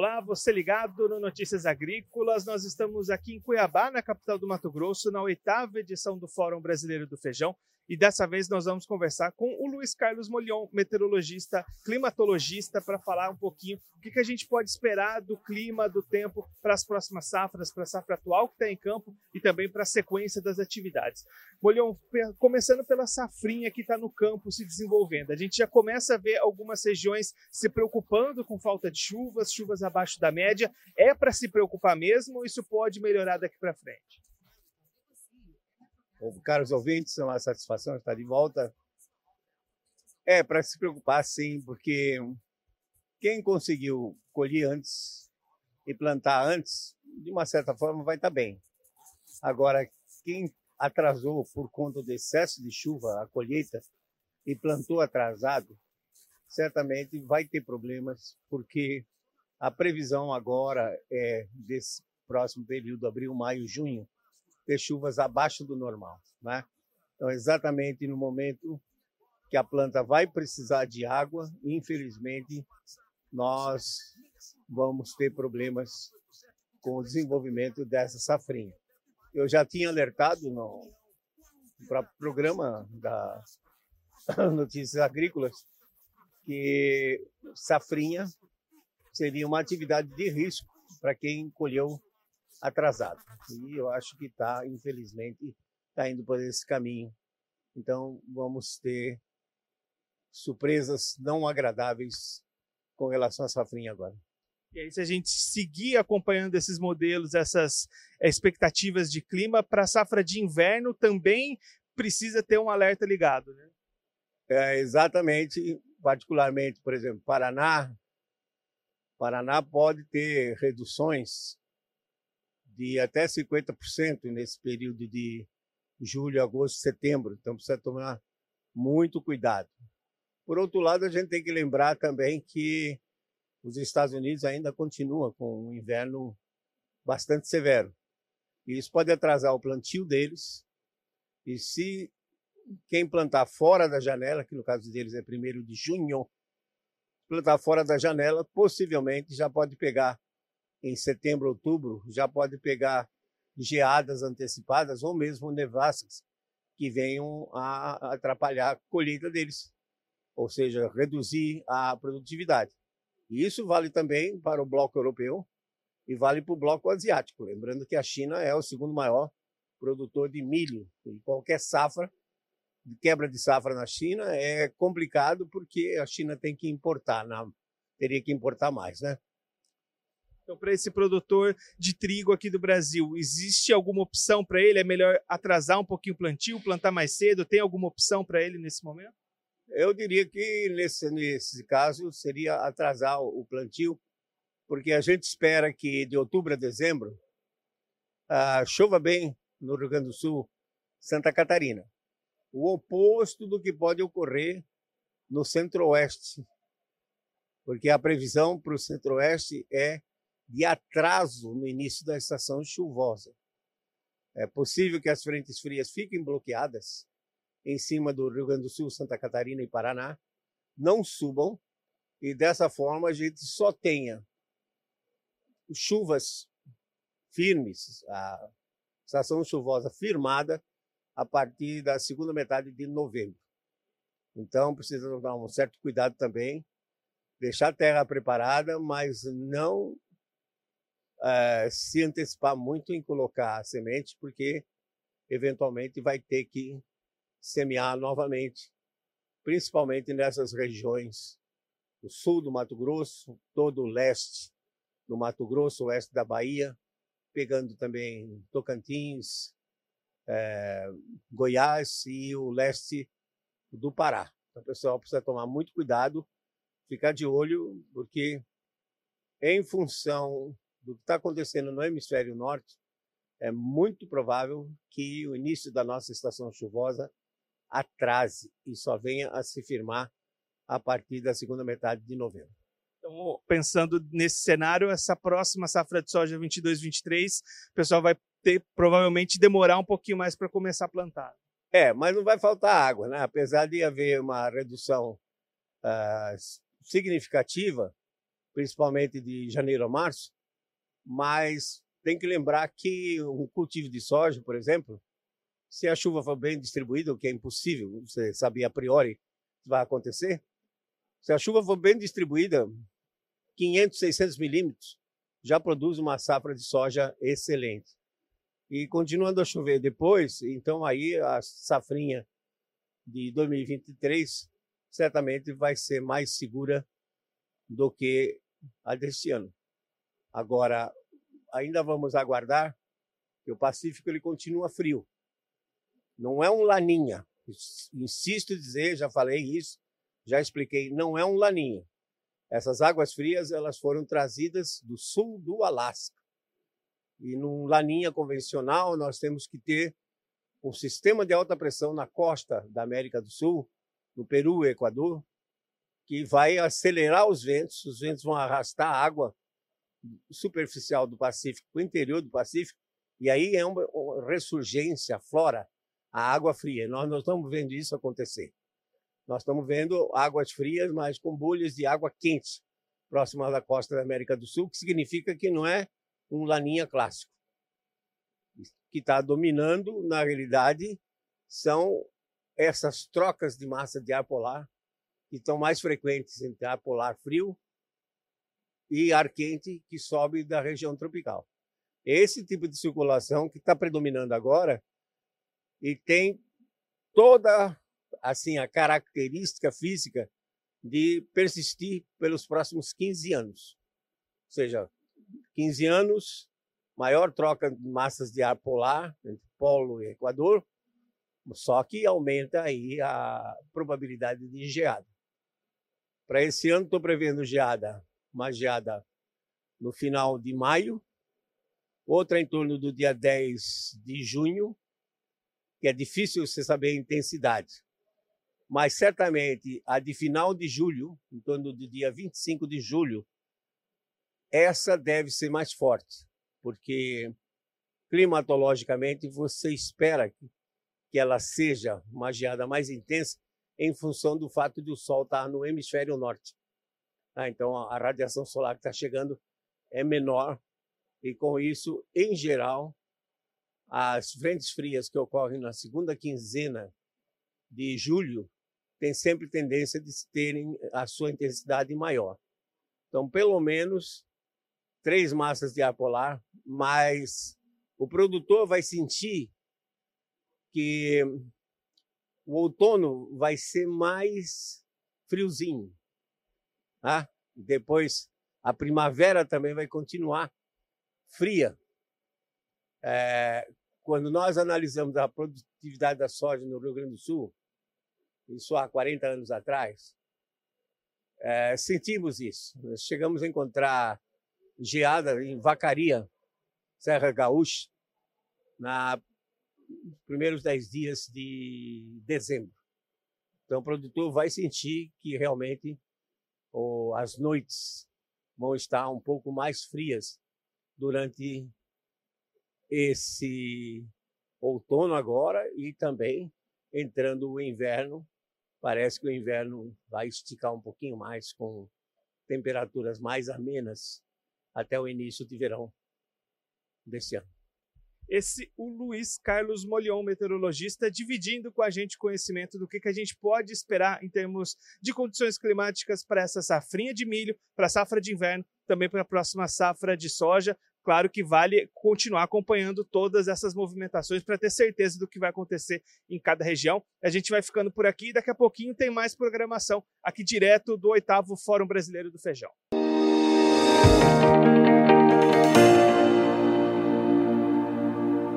Hola. Você ligado no Notícias Agrícolas. Nós estamos aqui em Cuiabá, na capital do Mato Grosso, na oitava edição do Fórum Brasileiro do Feijão. E dessa vez nós vamos conversar com o Luiz Carlos Molion, meteorologista, climatologista, para falar um pouquinho o que, que a gente pode esperar do clima, do tempo para as próximas safras, para a safra atual que está em campo e também para a sequência das atividades. Molion, começando pela safrinha que está no campo se desenvolvendo. A gente já começa a ver algumas regiões se preocupando com falta de chuvas, chuvas abaixo da média. É para se preocupar mesmo ou isso pode melhorar daqui para frente? caros ouvintes, é uma satisfação estar de volta. É, para se preocupar, sim, porque quem conseguiu colher antes e plantar antes, de uma certa forma, vai estar bem. Agora, quem atrasou por conta do excesso de chuva a colheita e plantou atrasado, certamente vai ter problemas, porque a previsão agora é desse próximo período, abril, maio, junho, ter chuvas abaixo do normal. Né? Então, exatamente no momento que a planta vai precisar de água, infelizmente, nós vamos ter problemas com o desenvolvimento dessa safrinha. Eu já tinha alertado no próprio programa da Notícias Agrícolas que safrinha seria uma atividade de risco para quem colheu atrasado. E eu acho que está, infelizmente, está indo por esse caminho. Então, vamos ter surpresas não agradáveis com relação à safrinha agora. E aí, se a gente seguir acompanhando esses modelos, essas expectativas de clima, para a safra de inverno também precisa ter um alerta ligado, né? É, exatamente, particularmente, por exemplo, Paraná. Paraná pode ter reduções de até 50% nesse período de julho, agosto, setembro. Então precisa tomar muito cuidado. Por outro lado, a gente tem que lembrar também que os Estados Unidos ainda continuam com um inverno bastante severo. E isso pode atrasar o plantio deles. E se quem plantar fora da janela, que no caso deles é primeiro de junho, plantar fora da janela, possivelmente já pode pegar em setembro, outubro, já pode pegar geadas antecipadas ou mesmo nevascas que venham a atrapalhar a colheita deles, ou seja, reduzir a produtividade. E isso vale também para o bloco europeu e vale para o bloco asiático. Lembrando que a China é o segundo maior produtor de milho. E qualquer safra, quebra de safra na China é complicado porque a China tem que importar, na, teria que importar mais, né? Então, para esse produtor de trigo aqui do Brasil, existe alguma opção para ele? É melhor atrasar um pouquinho o plantio, plantar mais cedo? Tem alguma opção para ele nesse momento? Eu diria que nesse, nesse caso seria atrasar o plantio, porque a gente espera que de outubro a dezembro ah, chova bem no Rio Grande do Sul, Santa Catarina. O oposto do que pode ocorrer no centro-oeste, porque a previsão para o centro-oeste é de atraso no início da estação chuvosa. É possível que as frentes frias fiquem bloqueadas em cima do Rio Grande do Sul, Santa Catarina e Paraná, não subam e dessa forma a gente só tenha chuvas firmes, a estação chuvosa firmada a partir da segunda metade de novembro. Então precisa tomar um certo cuidado também, deixar a terra preparada, mas não uh, se antecipar muito em colocar a semente, porque eventualmente vai ter que semear novamente, principalmente nessas regiões do sul do Mato Grosso, todo o leste do Mato Grosso, oeste da Bahia, pegando também Tocantins, é, Goiás e o leste do Pará. Então, o pessoal precisa tomar muito cuidado, ficar de olho, porque em função do que está acontecendo no hemisfério norte, é muito provável que o início da nossa estação chuvosa atrase e só venha a se firmar a partir da segunda metade de novembro. Então, pensando nesse cenário, essa próxima safra de soja 22-23, o pessoal vai ter provavelmente demorar um pouquinho mais para começar a plantar. É, mas não vai faltar água, né? Apesar de haver uma redução uh, significativa principalmente de janeiro a março, mas tem que lembrar que um cultivo de soja, por exemplo, se a chuva for bem distribuída, o que é impossível, você sabia a priori que vai acontecer, se a chuva for bem distribuída, 500, 600 milímetros, já produz uma safra de soja excelente. E continuando a chover depois, então aí a safrinha de 2023 certamente vai ser mais segura do que a deste ano. Agora, ainda vamos aguardar que o Pacífico ele continua frio. Não é um laninha. Insisto em dizer, já falei isso, já expliquei, não é um laninha. Essas águas frias elas foram trazidas do sul do Alasca. E num laninha convencional nós temos que ter um sistema de alta pressão na costa da América do Sul, no Peru e Equador, que vai acelerar os ventos, os ventos vão arrastar a água superficial do Pacífico para o interior do Pacífico, e aí é uma, ressurgência, flora, a água fria. Nós não estamos vendo isso acontecer. Nós estamos vendo águas frias, mas com bolhas de água quente próximas da costa da América do Sul, que significa que não é um laninha clássico. Que está dominando, na realidade, são essas trocas de massa de ar polar que estão mais frequentes entre ar polar frio e ar quente que sobe da região tropical. Esse tipo de circulação que está predominando agora e tem toda assim a característica física de persistir pelos próximos 15 anos. Ou seja, 15 anos, maior troca de massas de ar polar entre polo e equador, só que aumenta aí a probabilidade de geada. Para esse ano estou prevendo geada uma geada no final de maio, outra em torno do dia 10 de junho, que é difícil você saber a intensidade. Mas certamente a de final de julho, em torno do dia 25 de julho, essa deve ser mais forte, porque climatologicamente você espera que ela seja uma geada mais intensa em função do fato de o Sol estar no hemisfério norte. Ah, então a radiação solar que está chegando é menor e com isso, em geral, as frentes frias que ocorrem na segunda quinzena de julho têm sempre tendência de terem a sua intensidade maior. Então, pelo menos três massas de ar polar, mas o produtor vai sentir que o outono vai ser mais friozinho. Tá? Depois, a primavera também vai continuar fria. É, quando nós analisamos a produtividade da soja no Rio Grande do Sul, isso há 40 anos atrás, é, sentimos isso. Nós chegamos a encontrar geada em Vacaria, Serra Gaúcha, na primeiros 10 dias de dezembro. Então, o produtor vai sentir que realmente ou as noites vão estar um pouco mais frias durante esse outono agora e também entrando o inverno. Parece que o inverno vai esticar um pouquinho mais com temperaturas mais amenas até o início de verão desse ano esse o Luiz Carlos Molion, meteorologista, dividindo com a gente conhecimento do que, que a gente pode esperar em termos de condições climáticas para essa safrinha de milho, para a safra de inverno, também para a próxima safra de soja. Claro que vale continuar acompanhando todas essas movimentações para ter certeza do que vai acontecer em cada região. A gente vai ficando por aqui e daqui a pouquinho tem mais programação aqui direto do oitavo Fórum Brasileiro do Feijão. Música